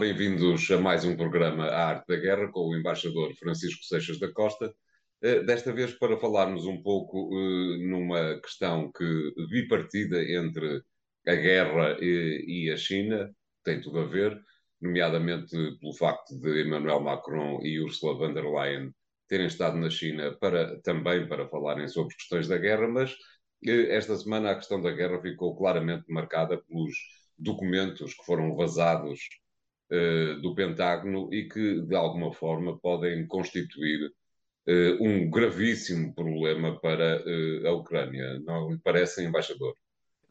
Bem-vindos a mais um programa A Arte da Guerra com o embaixador Francisco Seixas da Costa. Eh, desta vez para falarmos um pouco eh, numa questão que bipartida entre a guerra e a China, tem tudo a ver, nomeadamente pelo facto de Emmanuel Macron e Ursula von der Leyen terem estado na China para, também para falarem sobre questões da guerra, mas eh, esta semana a questão da guerra ficou claramente marcada pelos documentos que foram vazados uh, do Pentágono e que, de alguma forma, podem constituir uh, um gravíssimo problema para uh, a Ucrânia. Não lhe parece, embaixador?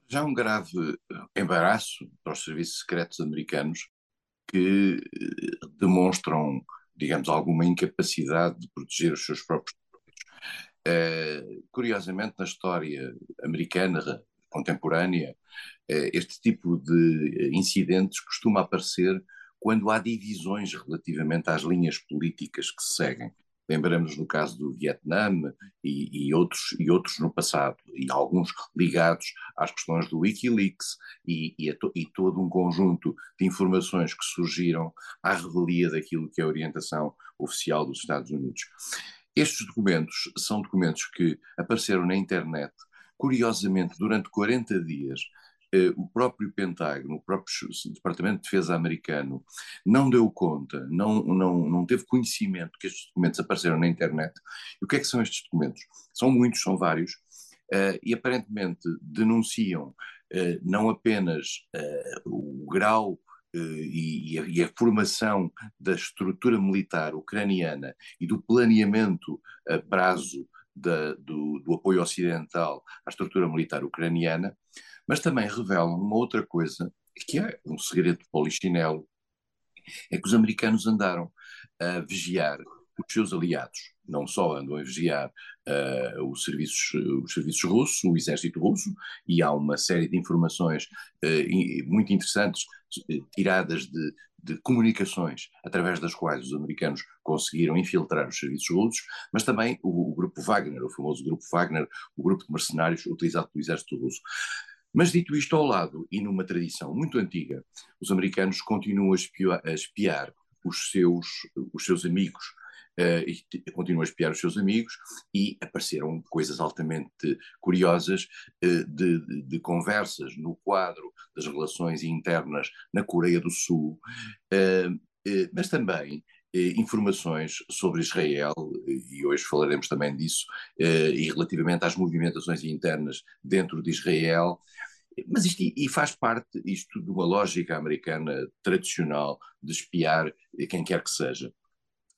Já um grave embaraço para os serviços secretos americanos que demonstram, digamos, alguma incapacidade de proteger os seus próprios curiosamente, na história americana contemporânea, este tipo de incidentes costuma aparecer quando há divisões relativamente às linhas políticas que se seguem. Lembramos no caso do Vietnã e, e, outros, e outros no passado, e alguns ligados às questões do Wikileaks e, e, to, e todo um conjunto de informações que surgiram à revelia daquilo que é a orientação oficial dos Estados Unidos. Estes documentos são documentos que apareceram na internet, curiosamente, durante 40 dias, o próprio Pentágono, o próprio Departamento de Defesa americano, não deu conta, não, não, não teve conhecimento que estes documentos apareceram na internet. E o que é que são estes documentos? São muitos, são vários, uh, e aparentemente denunciam uh, não apenas uh, o grau e, e, a, e, a, formação da estrutura militar ucraniana e do planeamento a prazo da, do, do, apoio ocidental à estrutura militar ucraniana, mas também revelam uma outra coisa, que é um segredo de polichinelo, é que os americanos andaram a vigiar os seus aliados, não só andam a vigiar uh, os, serviços, os serviços russos, o exército russo, e há uma série de informações uh, muito interessantes uh, tiradas de, de comunicações através das quais os americanos conseguiram infiltrar os serviços russos, mas também o, o, grupo Wagner, o famoso grupo Wagner, o grupo de mercenários utilizado pelo exército russo. Mas dito isto ao lado, e numa tradição muito antiga, os americanos continuam a espiar, a espiar os, seus, os seus amigos, uh, e continuam a espiar os seus amigos, e apareceram coisas altamente curiosas uh, de, de, de, conversas no quadro das relações internas na Coreia do Sul, uh, mas também informações sobre Israel, e hoje falaremos também disso, e relativamente às movimentações internas dentro de Israel. Mas isto e faz parte isto de uma lógica americana tradicional de espiar quem quer que seja.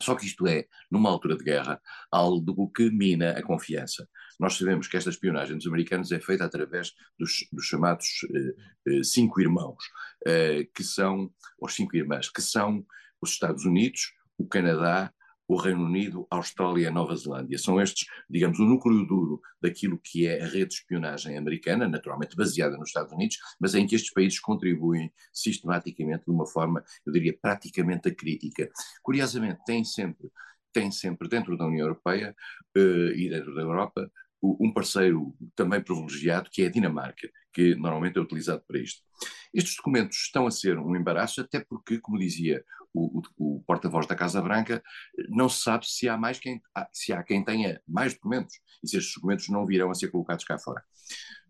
Só que isto é, numa altura de guerra, algo que mina a confiança. Nós sabemos que esta espionagem dos americanos é feita através dos, dos chamados eh, eh, cinco irmãos, eh, que são, os cinco irmãs, que são os Estados Unidos, o Canadá, o Reino Unido, a Austrália e a Nova Zelândia. São estes, digamos, o núcleo duro daquilo que é a rede de espionagem americana, naturalmente baseada nos Estados Unidos, mas em que estes países contribuem sistematicamente de uma forma, eu diria, praticamente acrítica. Curiosamente, tem sempre, tem sempre dentro da União Europeia uh, e dentro da Europa um parceiro também privilegiado, que é a Dinamarca, que normalmente é utilizado para isto. Estes documentos estão a ser um embaraço, até porque, como dizia o, o, o porta-voz da Casa Branca, não se sabe se há mais quem se há quem tenha mais documentos e se estes documentos não virão a ser colocados cá fora.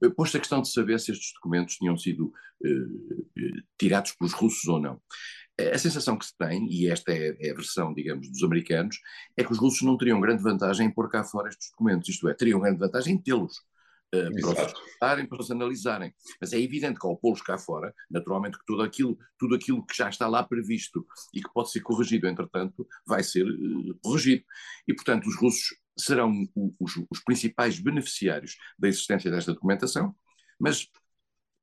Eh, posto a questão de saber se estes documentos tinham sido eh, tirados pelos russos ou não. A sensação que se tem, e esta é, é a versão, digamos, dos americanos, é que os russos não teriam grande vantagem em pôr cá fora estes documentos, isto é, teriam grande vantagem em tê-los uh, para os para os analisarem. Mas é evidente que ao pô-los cá fora, naturalmente que tudo aquilo, tudo aquilo que já está lá previsto e que pode ser corrigido, entretanto, vai ser uh, corrigido. E, portanto, os russos serão os, os principais beneficiários da existência desta documentação, mas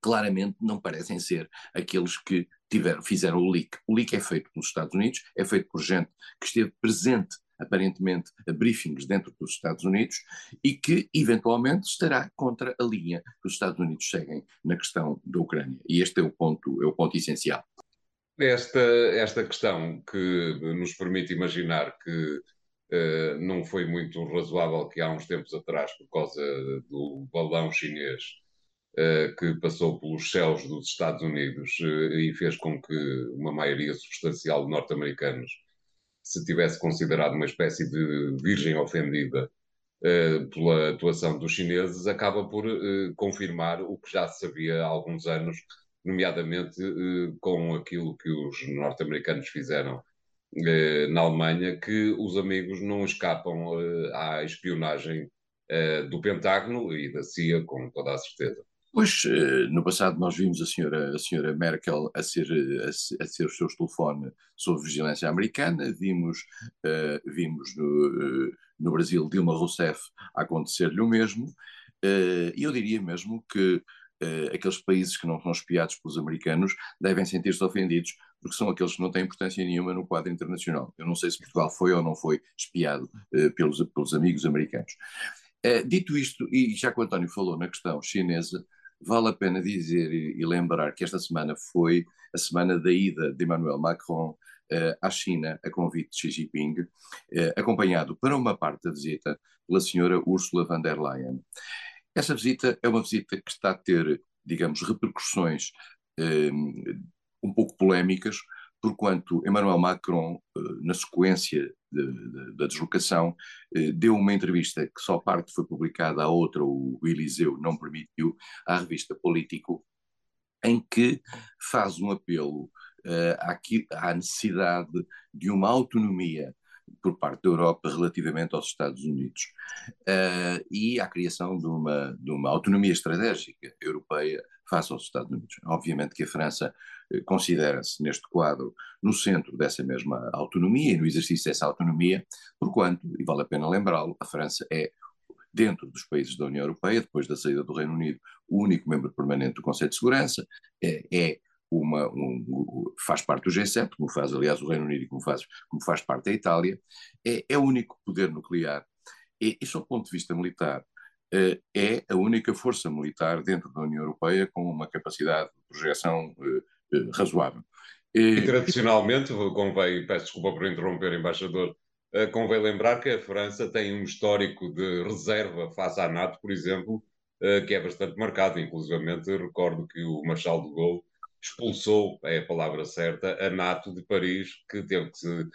claramente não parecem ser aqueles que tiveram, fizeram o leak. O leak é feito pelos Estados Unidos, é feito por gente que esteve presente aparentemente a briefings dentro dos Estados Unidos e que eventualmente estará contra a linha que os Estados Unidos seguem na questão da Ucrânia. E este é o ponto, é o ponto essencial. Esta, esta questão que nos permite imaginar que uh, não foi muito razoável que há uns tempos atrás, por causa do balão chinês, que passou pelos céus dos Estados Unidos e fez com que uma maioria substancial de norte-americanos se tivesse considerado uma espécie de virgem ofendida pela atuação dos chineses, acaba por confirmar o que já se sabia há alguns anos, nomeadamente com aquilo que os norte-americanos fizeram na Alemanha, que os amigos não escapam à espionagem do Pentágono e da CIA, com toda a certeza. Pois, no passado nós vimos a senhora, a senhora Merkel a ser, a, a ser o seu telefone sob vigilância americana, vimos, uh, vimos no, uh, no Brasil Dilma Rousseff acontecer-lhe o mesmo, uh, e eu diria mesmo que aqueles países que não são espiados pelos americanos devem sentir-se ofendidos, porque são aqueles que não têm importância nenhuma no quadro internacional. Eu não sei se Portugal foi ou não foi espiado pelos, pelos amigos americanos. dito isto, e já que o António falou na questão chinesa, vale a pena dizer e, lembrar que esta semana foi a semana da ida de Emmanuel Macron uh, à China, a convite de Xi Jinping, uh, acompanhado para uma parte da visita pela senhora Ursula von der Leyen. Essa visita é uma visita que está a ter, digamos, repercussões um, eh, um pouco polémicas, porquanto Emmanuel Macron, na sequência da deslocação, eh, deu uma entrevista que só parte foi publicada, a outra o Eliseu não permitiu, à revista Político, em que faz um apelo uh, à, necessidade de uma autonomia por parte da Europa relativamente aos Estados Unidos uh, e à criação de uma, de uma autonomia estratégica europeia face aos Estados Unidos. Obviamente que a França eh, considera-se neste quadro no centro dessa mesma autonomia e no exercício dessa autonomia, porquanto, e vale a pena lembrá-lo, a França é dentro dos países da União Europeia, depois da saída do Reino Unido, o único membro permanente do Conselho de Segurança, é, é uma, um, faz parte do G7, como faz, aliás, o Reino Unido e como faz, como faz parte da Itália, é, é o único poder nuclear. E, e, sob o ponto de vista militar, é a única força militar dentro da União Europeia com uma capacidade de projeção eh, eh, razoável. E, tradicionalmente, convém, peço desculpa por interromper, embaixador, convém lembrar que a França tem um histórico de reserva face à NATO, por exemplo, que é bastante marcado. Inclusivamente, recordo que o Marshal de Gaulle expulsou, é a palavra certa, a NATO de Paris, que teve que se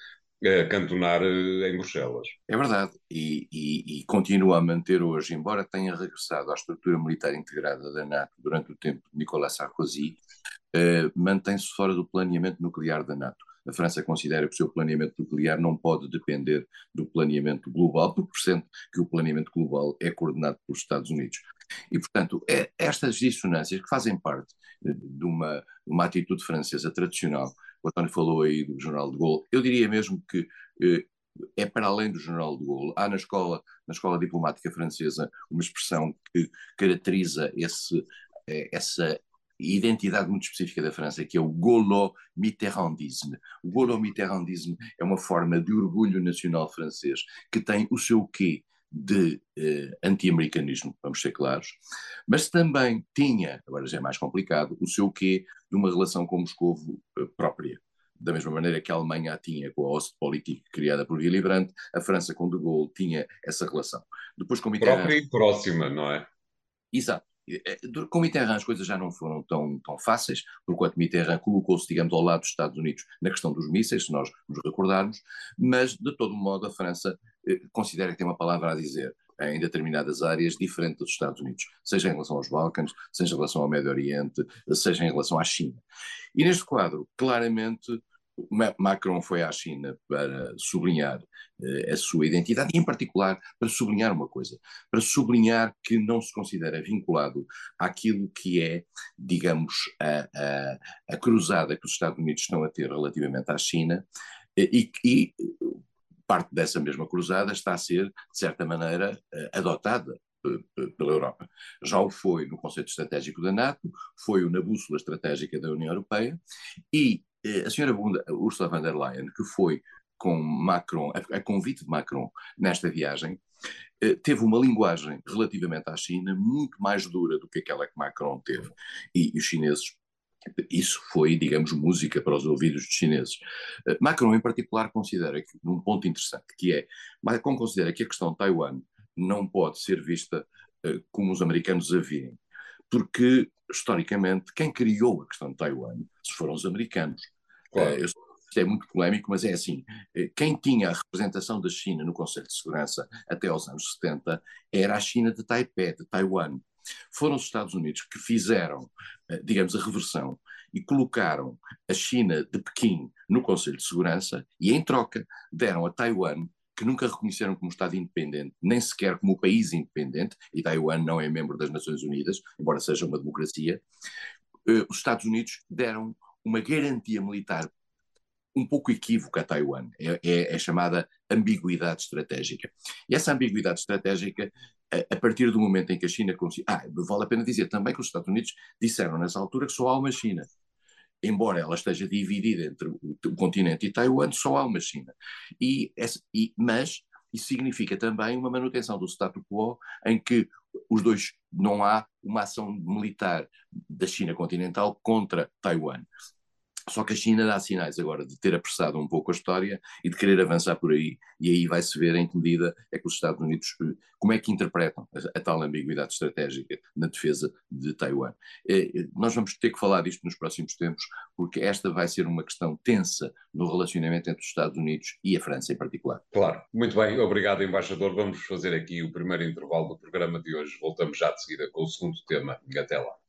cantonar eh, em Bruxelas. É verdade, e, e, e, continua a manter hoje, embora tenha regressado à estrutura militar integrada da NATO durante o tempo de Nicolas Sarkozy, eh, mantém-se fora do planeamento nuclear da NATO. A França considera que o seu planeamento nuclear não pode depender do planeamento global, porque sente que o planeamento global é coordenado pelos Estados Unidos. E, portanto, é estas dissonâncias que fazem parte eh, de uma, uma atitude francesa tradicional o António falou aí do Jornal de Gaulle, eu diria mesmo que eh, é para além do Jornal de Gaulle. Há na escola, na escola diplomática francesa uma expressão que caracteriza esse, eh, essa identidade muito específica da França, que é o gaulo-mitterrandisme. O gaulo-mitterrandisme é uma forma de orgulho nacional francês que tem o seu quê de eh, anti-americanismo, vamos ser claros, mas também tinha, agora já é mais complicado, o seu quê de uma relação com Moscou eh, própria. Da mesma maneira que a Alemanha a tinha com a Ostpolitik criada por Willy Brandt, a França com De Gaulle tinha essa relação. Depois com Mitterrand... Própria e próxima, não é? Exato. Eh, com Mitterrand as coisas já não foram tão, tão fáceis, porquanto Mitterrand colocou-se, digamos, ao lado dos Estados Unidos na questão dos mísseis, se nós nos recordarmos, mas, de todo modo, a França eh, considera que tem uma palavra a dizer em determinadas áreas diferente dos Estados Unidos, seja em relação aos Balcãs, seja em relação ao Médio Oriente, seja em relação à China. E neste quadro, claramente, Macron foi à China para sublinhar eh, a sua identidade e, em particular, para sublinhar uma coisa: para sublinhar que não se considera vinculado àquilo que é, digamos, a, a, a cruzada que os Estados Unidos estão a ter relativamente à China eh, e, e parte dessa mesma cruzada está a ser, de certa maneira, eh, adotada pela Europa. Já o foi no conceito estratégico da NATO, foi na bússola estratégica da União Europeia e eh, a senhora Ursula von der Leyen, que foi com Macron, a, convite de Macron nesta viagem, eh, teve uma linguagem relativamente à China muito mais dura do que aquela que Macron teve. E, e os chineses isso foi, digamos, música para os ouvidos dos chineses. Eh, Macron, em particular, considera que, num ponto interessante, que é, Macron considera que a questão de Taiwan não pode ser vista uh, como os americanos a virem porque, historicamente, quem criou a questão de Taiwan foram os americanos. Claro. Uh, isto é muito polémico, mas é assim: quem tinha a representação da China no Conselho de Segurança até aos anos 70 era a China de Taipei, de Taiwan. Foram os Estados Unidos que fizeram, digamos, a reversão e colocaram a China de Pequim no Conselho de Segurança e, em troca, deram a Taiwan que nunca reconheceram como Estado independente, nem sequer como país independente, e Taiwan não é membro das Nações Unidas, embora seja uma democracia, eh, os Estados Unidos deram uma garantia militar um pouco equívoca a Taiwan, é, é, é chamada ambiguidade estratégica. E essa ambiguidade estratégica, a, partir do momento em que a China conseguiu. Ah, vale a pena dizer também que os Estados Unidos disseram nessa altura que só há uma China embora ela esteja dividida entre o, o continente e Taiwan, só há uma China. E, e, mas isso significa também uma manutenção do status quo em que os dois não há uma ação militar da China continental contra Taiwan. Só que a China dá sinais agora de ter apressado um pouco a história e de querer avançar por aí, e aí vai-se ver em que medida é que os Estados Unidos, eh, como é que interpretam a, a tal ambiguidade estratégica na defesa de Taiwan. É, nós vamos ter que falar disto nos próximos tempos, porque esta vai ser uma questão tensa no relacionamento entre os Estados Unidos e a França em particular. Claro, muito bem, obrigado, embaixador. Vamos fazer aqui o primeiro intervalo do programa de hoje. Voltamos já de seguida com o segundo tema. Até lá.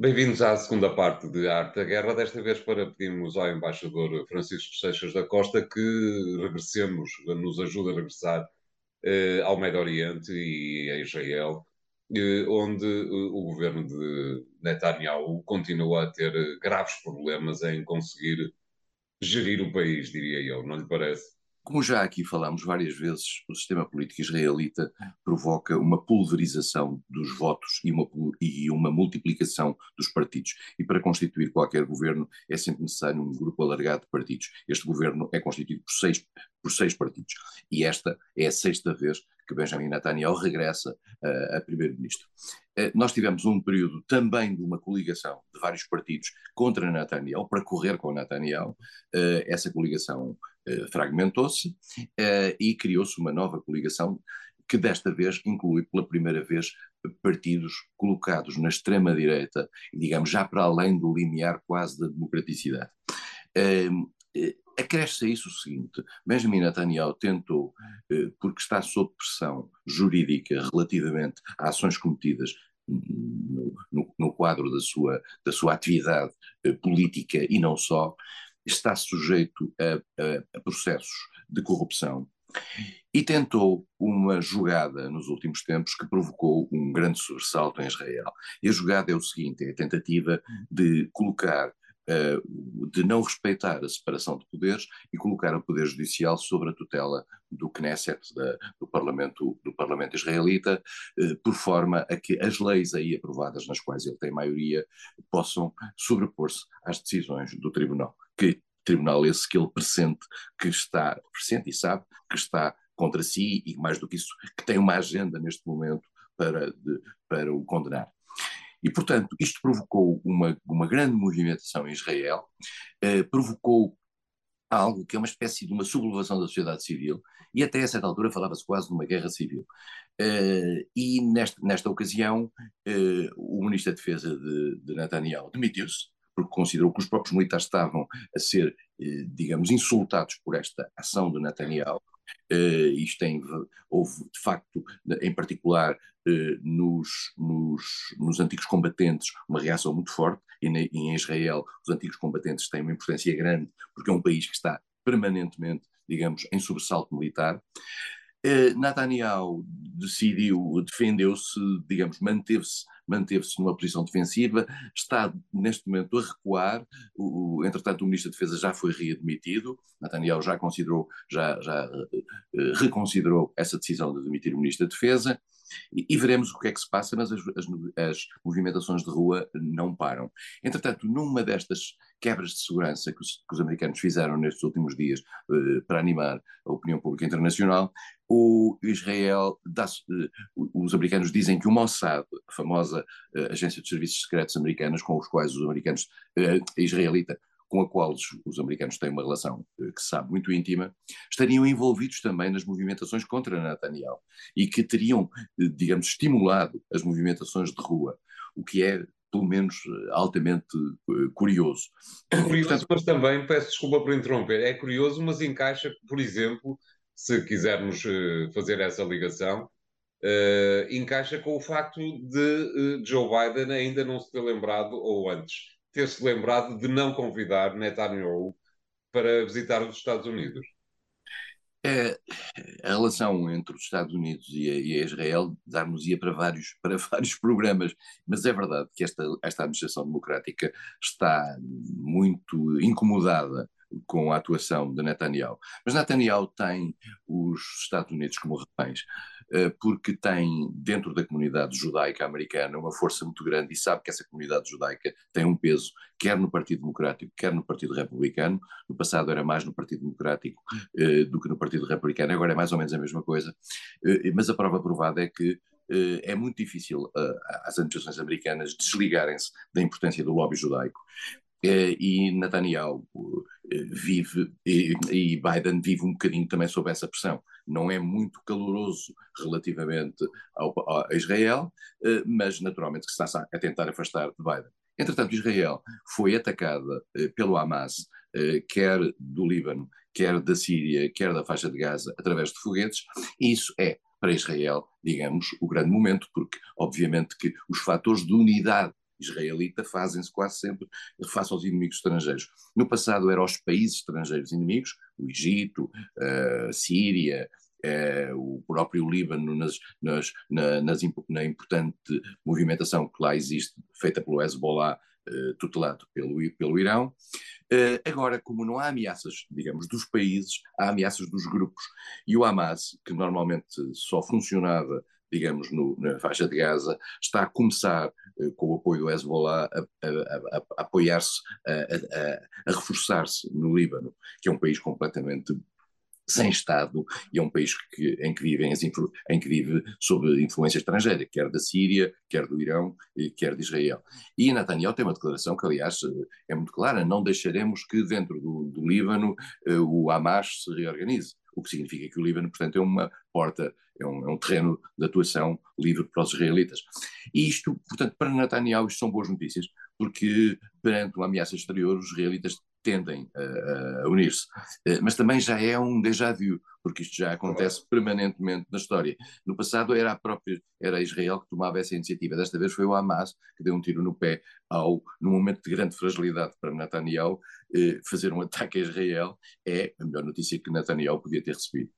Bem-vindos à segunda parte de Arte da Guerra, desta vez para pedirmos ao embaixador Francisco Seixas da Costa que regressemos, nos ajude a regressar eh, ao Médio Oriente e a Israel, eh, onde eh, o governo de Netanyahu continua a ter graves problemas em conseguir gerir o país, diria eu, não lhe parece? Como já aqui falámos várias vezes, o sistema político israelita provoca uma pulverização dos votos e uma, e uma multiplicação dos partidos. E para constituir qualquer governo é sempre necessário um grupo alargado de partidos. Este governo é constituído por seis, por seis partidos. E esta é a sexta vez que Benjamin Netanyahu regressa uh, a primeiro-ministro. Uh, nós tivemos um período também de uma coligação de vários partidos contra Netanyahu, para correr com Netanyahu. Uh, essa coligação fragmentou-se eh, e criou-se uma nova coligação que desta vez inclui pela primeira vez partidos colocados na extrema-direita, digamos, já para além do limiar quase da democraticidade. Ehm, eh, acresce a isso o seguinte: Benjamin Netanyahu tentou, porque está sob pressão jurídica relativamente a ações cometidas no, no, no quadro da sua, da sua atividade política e não só, está sujeito a, a, a processos de corrupção e tentou uma jogada nos últimos tempos que provocou um grande sobressalto em Israel. E a jogada é o seguinte: é a tentativa de colocar, uh, de não respeitar a separação de poderes e colocar o poder judicial sobre a tutela do Knesset, do, parlamento, do parlamento israelita, uh, por forma a que as leis aí aprovadas, nas quais ele tem maioria, possam sobrepor-se às decisões do tribunal que tribunal esse que ele pressente que está, pressente e sabe que está contra si e mais do que isso, que tem uma agenda neste momento para, de, para o condenar. E, portanto, isto provocou uma, uma grande movimentação em Israel, eh, provocou algo que é uma espécie de uma sublevação da sociedade civil, e até a certa altura falava-se quase de uma guerra civil. Uh, e nesta, nesta ocasião, uh, o Ministro da Defesa de, de Netanyahu demitiu-se, porque considerou que os próprios militares estavam a ser, eh, digamos, insultados por esta ação de Netanyahu. Uh, isto tem, houve, de facto, em particular uh, nos, nos, nos, antigos combatentes, uma reação muito forte, e, em Israel os antigos combatentes têm uma importância grande, porque é um país que está permanentemente, digamos, em sobressalto militar. Uh, Netanyahu decidiu, defendeu-se, digamos, manteve-se manteve-se numa posição defensiva, está neste momento a recuar, o, entretanto o Ministro da Defesa já foi readmitido, Netanyahu já considerou, já, já uh, reconsiderou essa decisão de demitir o Ministro da Defesa, e, e, veremos o que é que se passa, mas as, as, as, movimentações de rua não param. Entretanto, numa destas quebras de segurança que os, que os americanos fizeram nestes últimos dias uh, para animar a opinião pública internacional, o Israel, dá, uh, os americanos dizem que o Mossad, a famosa uh, agência de serviços secretos americanas com os quais os americanos, israelita, com a qual os, os americanos têm uma relação que se sabe muito íntima, estariam envolvidos também nas movimentações contra Netanyahu e que teriam, digamos, estimulado as movimentações de rua, o que é pelo menos altamente curioso. É curioso, Portanto, mas também, peço desculpa por interromper, é curioso, mas encaixa, por exemplo, se quisermos fazer essa ligação, uh, encaixa com o facto de uh, Joe Biden ainda não se ter lembrado, ou antes, ter-se lembrado de não convidar Netanyahu para visitar os Estados Unidos. É, a relação entre os Estados Unidos e a, e a Israel dar-nos-ia para vários, para vários programas, mas é verdade que esta, esta administração democrática está muito incomodada com a atuação de Netanyahu. Mas Netanyahu tem os Estados Unidos como reféns. Eh, porque tem dentro da comunidade judaica americana uma força muito grande e sabe que essa comunidade judaica tem um peso, quer no Partido Democrático, quer no Partido Republicano. No passado era mais no Partido Democrático uh, do que no Partido Republicano, agora é mais ou menos a mesma coisa. Uh, mas a prova provada é que é muito difícil às administrações americanas desligarem-se da importância do lobby judaico. E Netanyahu vive, e Biden vive um bocadinho também sob essa pressão não é muito caloroso relativamente ao, a Israel, eh, mas naturalmente que está a tentar afastar de Biden. Entretanto, Israel foi atacada eh, pelo Hamas, eh, quer do Líbano, quer da Síria, quer da faixa de Gaza, através de foguetes, e isso é, para Israel, digamos, o grande momento, porque, obviamente, que os fatores de unidade israelita fazem-se quase sempre face aos inimigos estrangeiros. No passado eram os países estrangeiros inimigos, o Egito, a Síria, o próprio Líbano nas, nas, na, nas, na importante movimentação que lá existe, feita pelo Hezbollah, eh, tutelado pelo, pelo Irão. Agora, como não há ameaças, digamos, dos países, há ameaças dos grupos. E o Hamas, que normalmente só funcionava digamos, no, na faixa de Gaza, está a começar, eh, com o apoio do Hezbollah, a, a, a, a apoiar-se, a, reforçar-se no Líbano, que é um país completamente sem Estado e é um país que, em, que vivem as, em que vive sob influência estrangeira, quer da Síria, quer do Irão, quer de Israel. E Netanyahu tem uma declaração que, aliás, é muito clara: não deixaremos que dentro do, do Líbano eh, o Hamas se reorganize o que significa que o Líbano, portanto, é uma porta, é um, é um, terreno de atuação livre para os israelitas. E isto, portanto, para Netanyahu, isto são boas notícias, porque perante uma ameaça exterior, os israelitas tendem a, a unir-se. Eh, mas também já é um déjà vu, porque isto já acontece permanentemente na história. No passado era a própria, era Israel que tomava essa iniciativa. Desta vez foi o Hamas que deu um tiro no pé ao, no momento de grande fragilidade para Netanyahu, eh, fazer um ataque a Israel é a melhor notícia que Netanyahu podia ter recebido.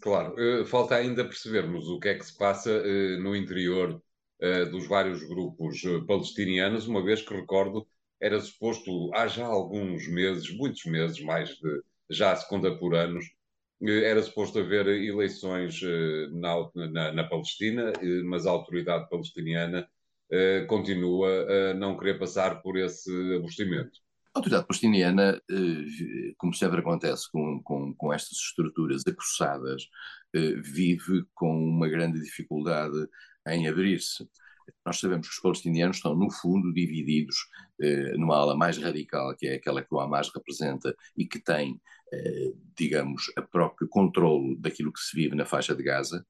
Claro, eh, falta ainda percebermos o que é que se passa no interior dos vários grupos palestinianos, uma vez que recordo era suposto, há já alguns meses, muitos meses, mais de já a segunda por anos, eh, era suposto haver eleições eh, na, na, na Palestina, eh, mas a autoridade palestiniana continua a não querer passar por esse abostimento. A autoridade palestiniana, como sempre acontece com, com, com estas estruturas acossadas, vive com uma grande dificuldade em abrir-se. Nós sabemos que os palestinianos estão, no fundo, divididos eh, numa ala mais radical, que é aquela que o Hamas representa e que tem, eh, digamos, a próprio controle daquilo que se vive na faixa de Gaza,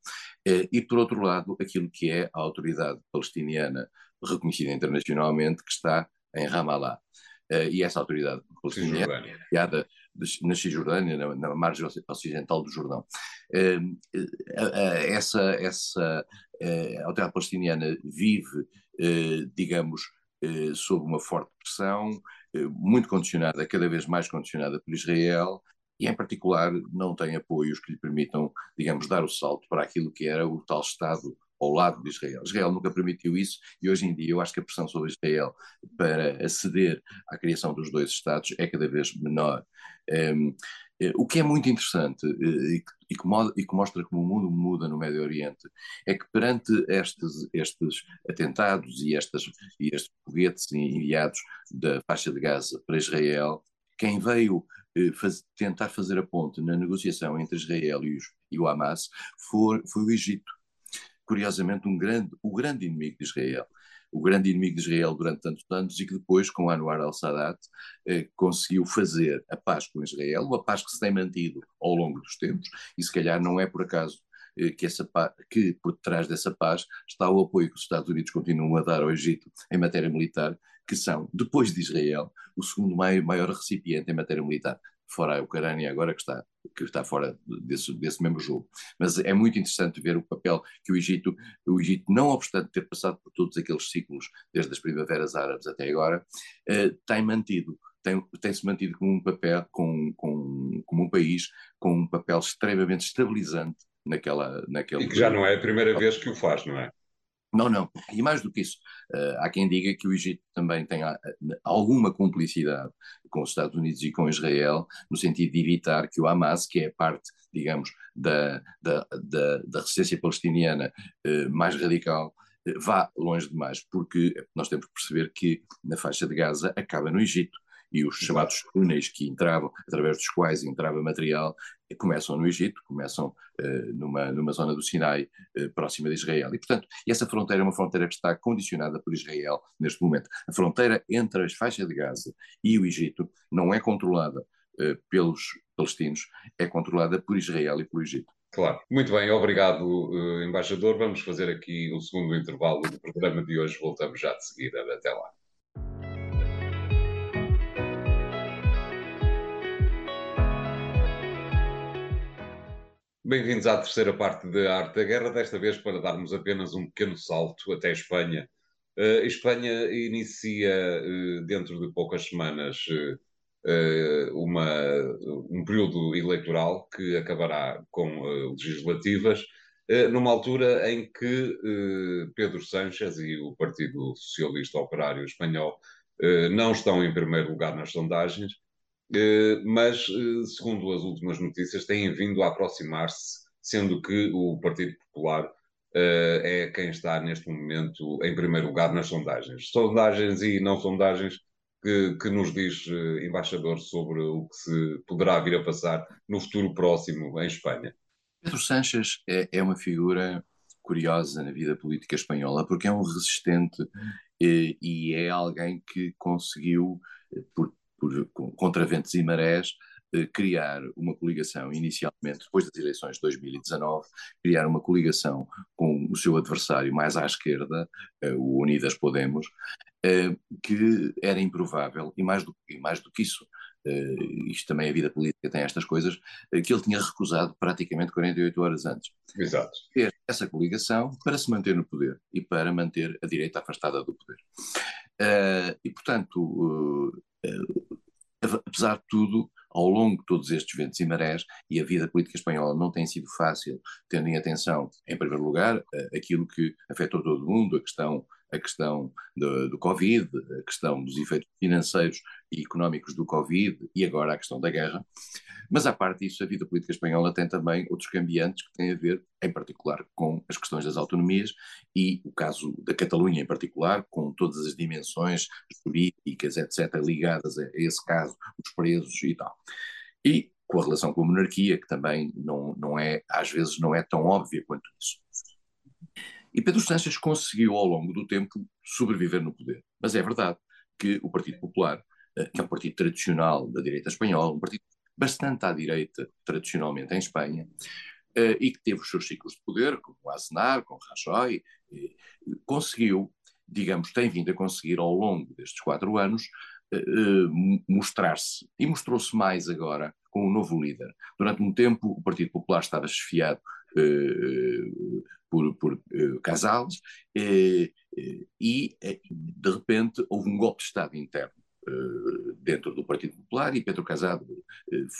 eh, e, por outro lado, aquilo que é a autoridade palestiniana reconhecida internacionalmente, que está em Ramallah. Uh, e essa autoridade palestiniana, criada na Cisjordânia, na, na margem ocidental do Jordão. Uh, uh, essa, essa a autoridade palestiniana vive, digamos, sob uma forte pressão, muito condicionada, cada vez mais condicionada por Israel, e, em particular, não tem apoios que lhe permitam, digamos, dar o salto para aquilo que era o tal Estado ao lado de Israel. Israel nunca permitiu isso e hoje em dia eu acho que a pressão sobre Israel para aceder à criação dos dois Estados é cada vez menor. Um, eh, o que é muito interessante eh, e que, mostra como o mundo muda no Médio Oriente é que perante estes, estes atentados e, estas, e estes foguetes enviados da faixa de Gaza para Israel, quem veio eh, faz, tentar fazer a ponte na negociação entre Israel e, os, e o Hamas foi, foi o Egito curiosamente, um grande, o grande inimigo de Israel. O grande inimigo de Israel durante tantos anos e que depois, com Anwar al-Sadat, eh, conseguiu fazer a paz com Israel, uma paz que se tem mantido ao longo dos tempos, e se calhar não é por acaso eh, que, essa, que por trás dessa paz está o apoio que os Estados Unidos continuam a dar ao Egito em matéria militar, que são, depois de Israel, o segundo maior recipiente em matéria militar fora a Ucrânia agora que está, que está fora desse, desse mesmo jogo. Mas é muito interessante ver o papel que o Egito, o Egito, não obstante ter passado por todos aqueles ciclos, desde as primaveras árabes até agora, eh, tem mantido tem, tem-se mantido como um papel, com, com, como um país com um papel extremamente estabilizante naquela, naquele... E que já não é a primeira vez que o faz, não é? Não, não. E mais do que isso, uh, há quem diga que o Egito também tem a, alguma cumplicidade com os Estados Unidos e com Israel, no sentido de evitar que o Hamas, que é parte, digamos, da, da, da, da resistência palestiniana uh, mais radical, uh, vá longe demais, porque nós temos que perceber que na faixa de Gaza acaba no Egito e os chamados túneis que entravam, através dos quais entrava material, começam no Egito, começam uh, numa, numa zona do Sinai uh, próxima de Israel. E, portanto, essa fronteira é uma fronteira que está condicionada por Israel neste momento. A fronteira entre as faixas de Gaza e o Egito não é controlada uh, pelos palestinos, é controlada por Israel e pelo Egito. Claro. Muito bem, obrigado, embaixador. Vamos fazer aqui o segundo intervalo do programa de hoje. Voltamos já de seguida. Até lá. Bem-vindos à terceira parte da Arte da Guerra, desta vez para darmos apenas um pequeno salto até Espanha. Uh, Espanha inicia, uh, dentro de poucas semanas, uh, uma, um período eleitoral que acabará com legislativas, numa altura em que Pedro Sánchez e o Partido Socialista Operário Espanhol não estão em primeiro lugar nas sondagens mas, eh, segundo as últimas notícias, têm vindo a aproximar-se, sendo que o Partido Popular eh, é quem está neste momento em primeiro lugar nas sondagens. Sondagens e não sondagens que, que nos diz, embaixador, sobre o que se poderá vir a passar no futuro próximo em Espanha. Pedro Sánchez é, é uma figura curiosa na vida política espanhola, porque é um resistente e, e é alguém que conseguiu, por por, contra ventos e marés, eh, criar uma coligação, inicialmente, depois das eleições de 2019, criar uma coligação com o seu adversário mais à esquerda, eh, o Unidas Podemos, eh, que era improvável, e mais do, e mais do que isso, isto também a vida política tem estas coisas, que ele tinha recusado praticamente 48 horas antes. Exato. Fez essa coligação para se manter no poder e para manter a direita afastada do poder. e, portanto, apesar de tudo, ao longo de todos estes ventos e marés, e a vida política espanhola não tem sido fácil, tendo em atenção, em primeiro lugar, aquilo que afetou todo o mundo, a questão a questão do, do, Covid, a questão dos efeitos financeiros e económicos do Covid e agora a questão da guerra. Mas, à parte disso, a vida política espanhola tem também outros cambiantes que têm a ver, em particular, com as questões das autonomias e o caso da Catalunha, em particular, com todas as dimensões jurídicas, etc., ligadas a, a esse caso, os presos e tal. E com a relação com a monarquia, que também não, não é, às vezes, não é tão óbvia quanto isso. E Pedro Sánchez conseguiu, ao longo do tempo, sobreviver no poder. Mas é verdade que o Partido Popular, eh, que é um partido tradicional da direita espanhola, um partido bastante à direita, tradicionalmente em Espanha, eh, e que teve os seus ciclos de poder, como o Aznar, com Rajoy, conseguiu, digamos, tem vindo a conseguir ao longo destes quatro anos eh, mostrar-se, e mostrou-se mais agora com o novo líder. Durante um tempo, o Partido Popular estava esfiado por, por Casales, uh, e de repente houve um golpe de Estado interno dentro do Partido Popular e Pedro Casado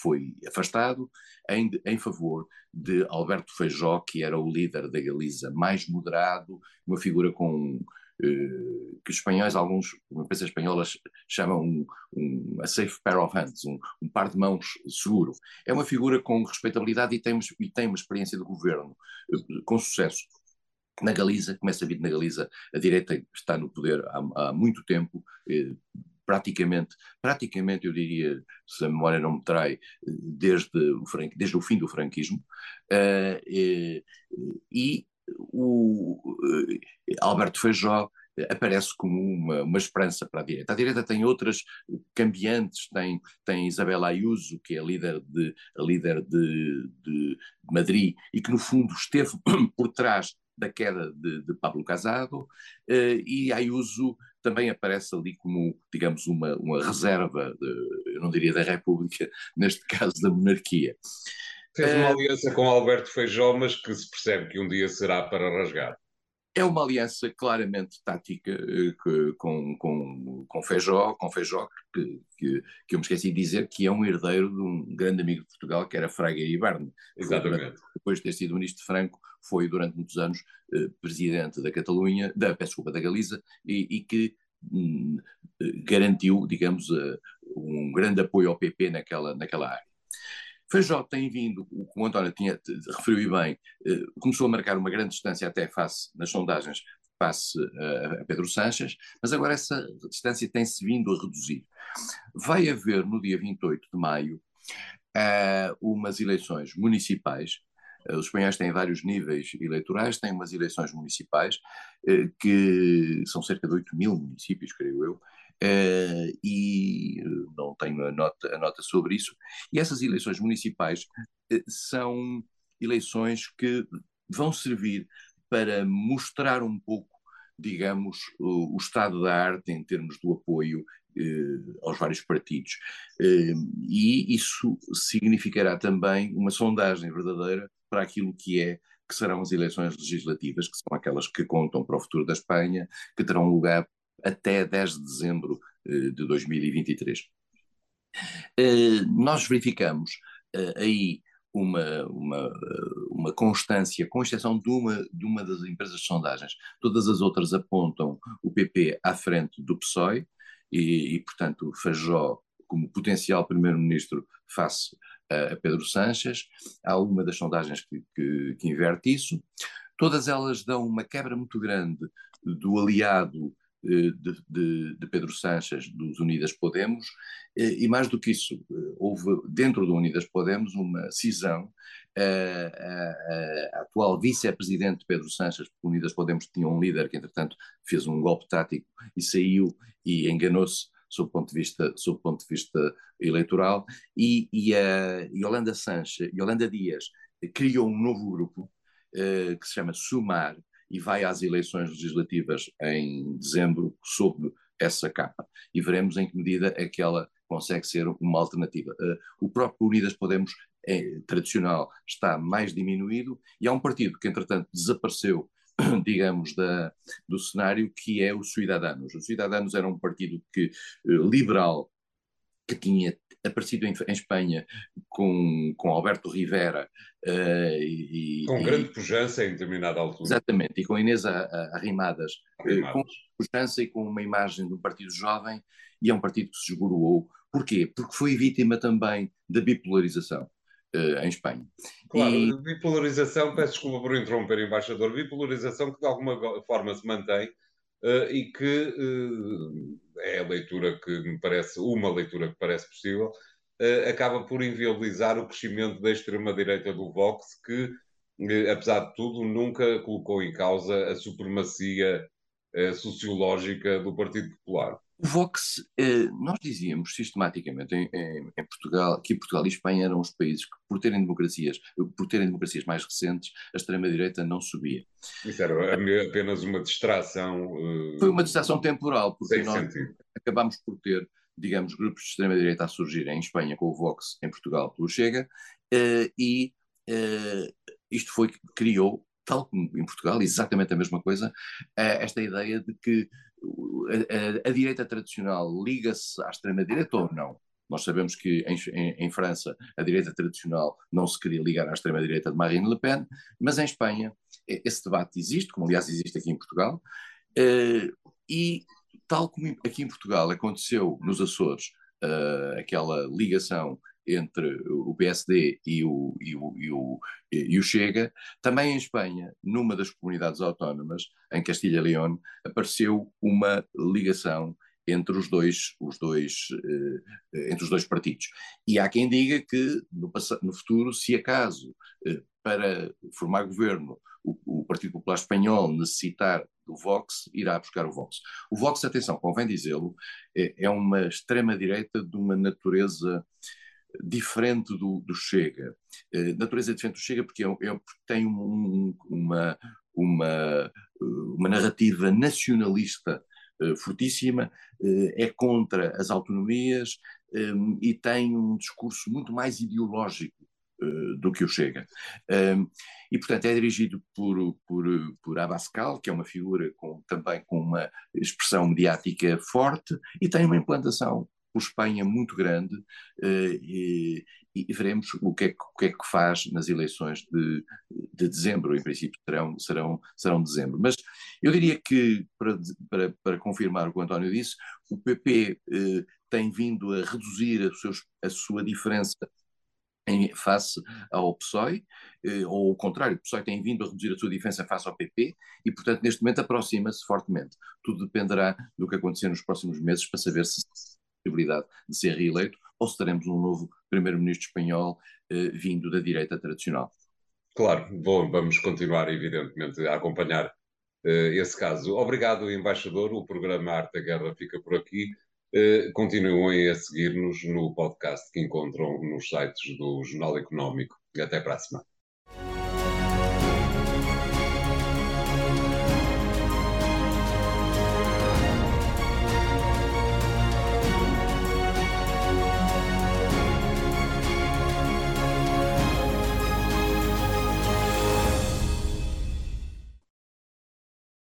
foi afastado em, em favor de Alberto Feijó, que era o líder da Galiza mais moderado, uma figura com eh, que os espanhóis, alguns, uma empresa espanhola chamam um, um, a safe pair of hands, um, um, par de mãos seguro. É uma figura com respeitabilidade e tem, e tem uma experiência de governo eh, com sucesso. Na Galiza, como é sabido na Galiza, a direita está no poder há, há muito tempo, eh, praticamente, praticamente eu diria, se a memória não me trai, desde o, desde o fim do franquismo, uh, e o Alberto Feijó aparece como uma, uma esperança para a direita. A direita tem outras cambiantes, tem, tem Isabela Ayuso, que é a líder, de, a líder de, de Madrid e que, no fundo, esteve por trás da queda de, de Pablo Casado, eh, e Ayuso também aparece ali como, digamos, uma, uma reserva, de, eu não diria da República, neste caso da monarquia. Fez uma eh, aliança com Alberto Feijó, mas que se percebe que um dia será para rasgar. É uma aliança claramente tática eh, que, com, com, com Feijó, com Feijó que, que, que, eu me esqueci de dizer que é um herdeiro de um grande amigo de Portugal, que era Fraga Ibarne. Exatamente. Depois de ter sido ministro de Franco, foi durante muitos anos eh, presidente da Catalunha, da, peço desculpa, da Galiza, e, e que hum, garantiu, digamos, uh, um grande apoio ao PP naquela, naquela área. Feijó tem vindo, como o António tinha, referiu bem, eh, começou a marcar uma grande distância até face, nas sondagens, face a Pedro Sanches, mas agora essa distância tem-se vindo a reduzir. Vai haver no dia 28 de maio umas eleições municipais. Eh, os espanhóis têm vários níveis eleitorais, têm umas eleições municipais eh, que são cerca de 8 mil municípios, creio eu, Uh, e não tenho a nota, a nota sobre isso. E essas eleições municipais uh, são eleições que vão servir para mostrar um pouco, digamos, o, o estado da arte em termos do apoio uh, aos vários partidos. e isso significará também uma sondagem verdadeira para aquilo que é que serão as eleições legislativas, que são aquelas que contam para o futuro da Espanha, que terão lugar até 10 de dezembro eh, de 2023. Eh, nós verificamos eh, aí uma, uma, uma constância, com exceção de uma, de uma das empresas de sondagens. Todas as outras apontam o PP à frente do PSOE e, e portanto, Fajó como potencial primeiro-ministro face a Pedro Sanches. Há uma das sondagens que, que, que inverte isso. Todas elas dão uma quebra muito grande do aliado de, de, de, Pedro Sanches dos Unidas Podemos, eh, e mais do que isso, eh, houve dentro do Unidas Podemos uma cisão. A, a, a atual vice-presidente Pedro Sanches, porque Unidas Podemos tinha um líder que, entretanto, fez um golpe tático e saiu e enganou-se sob ponto de vista, sob ponto de vista eleitoral, e, e a Yolanda Sanches, Yolanda Dias, criou um novo grupo uh, que se chama Sumar, e vai às eleições legislativas em dezembro sob essa capa. E veremos em que medida é que ela consegue ser uma alternativa. Uh, o próprio Unidas Podemos é, tradicional está mais diminuído e há um partido que, entretanto, desapareceu, digamos, da, do cenário, que é o Ciudadanos. O Ciudadanos era um partido que, uh, liberal que tinha aparecido em, em Espanha com, com Alberto Rivera. Uh, e, com grande pujança em determinada altura. Exatamente, e com Inês Arrimadas, Arrimadas. Uh, com pujança e com uma imagem de um partido jovem, e é um partido que se esgoroou. Porquê? Porque foi vítima também da bipolarização. Uh, em Espanha. Claro, e... bipolarização, peço desculpa por interromper, embaixador, bipolarização que de alguma forma se mantém uh, e que uh, é a leitura que me parece, uma leitura que parece possível, uh, acaba por inviabilizar o crescimento da extrema-direita do Vox, que, apesar de tudo, nunca colocou em causa a supremacia sociológica do Partido Popular. O Vox, eh, nós dizíamos sistematicamente em, em, em, Portugal que Portugal e Espanha eram os países que, por terem democracias, por terem democracias mais recentes, a extrema-direita não subia. Isso era apenas uma distração. Uh, Foi uma distração temporal, porque nós sentido. acabámos por ter, digamos, grupos de extrema-direita a surgir em Espanha com o Vox, em Portugal pelo Chega, e isto foi que criou tal como em Portugal, exatamente a mesma coisa, esta ideia de que a, a, a direita tradicional liga-se à extrema-direita ou não. Nós sabemos que em, em, em, França a direita tradicional não se queria ligar à extrema-direita de Marine Le Pen, mas em Espanha esse debate existe, como aliás existe aqui em Portugal, eh, e tal como aqui em Portugal aconteceu nos Açores, eh, aquela ligação entre o PSD e o, e o, e o, e o Chega, também em Espanha, numa das comunidades autónomas, em Castilha León, apareceu uma ligação entre os dois, os dois, eh, entre os dois partidos. E há quem diga que no, no futuro, se acaso eh, para formar governo o, o, Partido Popular Espanhol necessitar do Vox, irá buscar o Vox. O Vox, atenção, convém dizê-lo, é, é uma extrema-direita de uma natureza diferente do, do Chega. Eh, natureza diferente do Chega porque, é, é, tem um, uma, uma, uma narrativa nacionalista uh, fortíssima, é contra as autonomias e tem um discurso muito mais ideológico do que o Chega. E, portanto, é dirigido por, por, por Abascal, que é uma figura com, também com uma expressão mediática forte e tem uma implantação por Espanha muito grande uh, e, e, veremos o que, é que, o que, é que, faz nas eleições de, de dezembro, em princípio serão, serão, serão dezembro. Mas eu diria que, para, para, para confirmar o que o António disse, o PP uh, tem vindo a reduzir a, seus, a sua diferença em face ao PSOE, eh, ou ao contrário, o PSOE tem vindo a reduzir a sua diferença face ao PP e, portanto, neste momento aproxima-se fortemente. Tudo dependerá do que acontecer nos próximos meses para saber se possibilidade de ser reeleito ou se teremos um novo primeiro-ministro espanhol eh, vindo da direita tradicional. Claro, bom, vamos continuar, evidentemente, a acompanhar eh, esse caso. Obrigado, embaixador. O programa Arte da Guerra fica por aqui. Eh, continuem a seguir-nos no podcast que encontram nos sites do Jornal Económico. Até para a semana.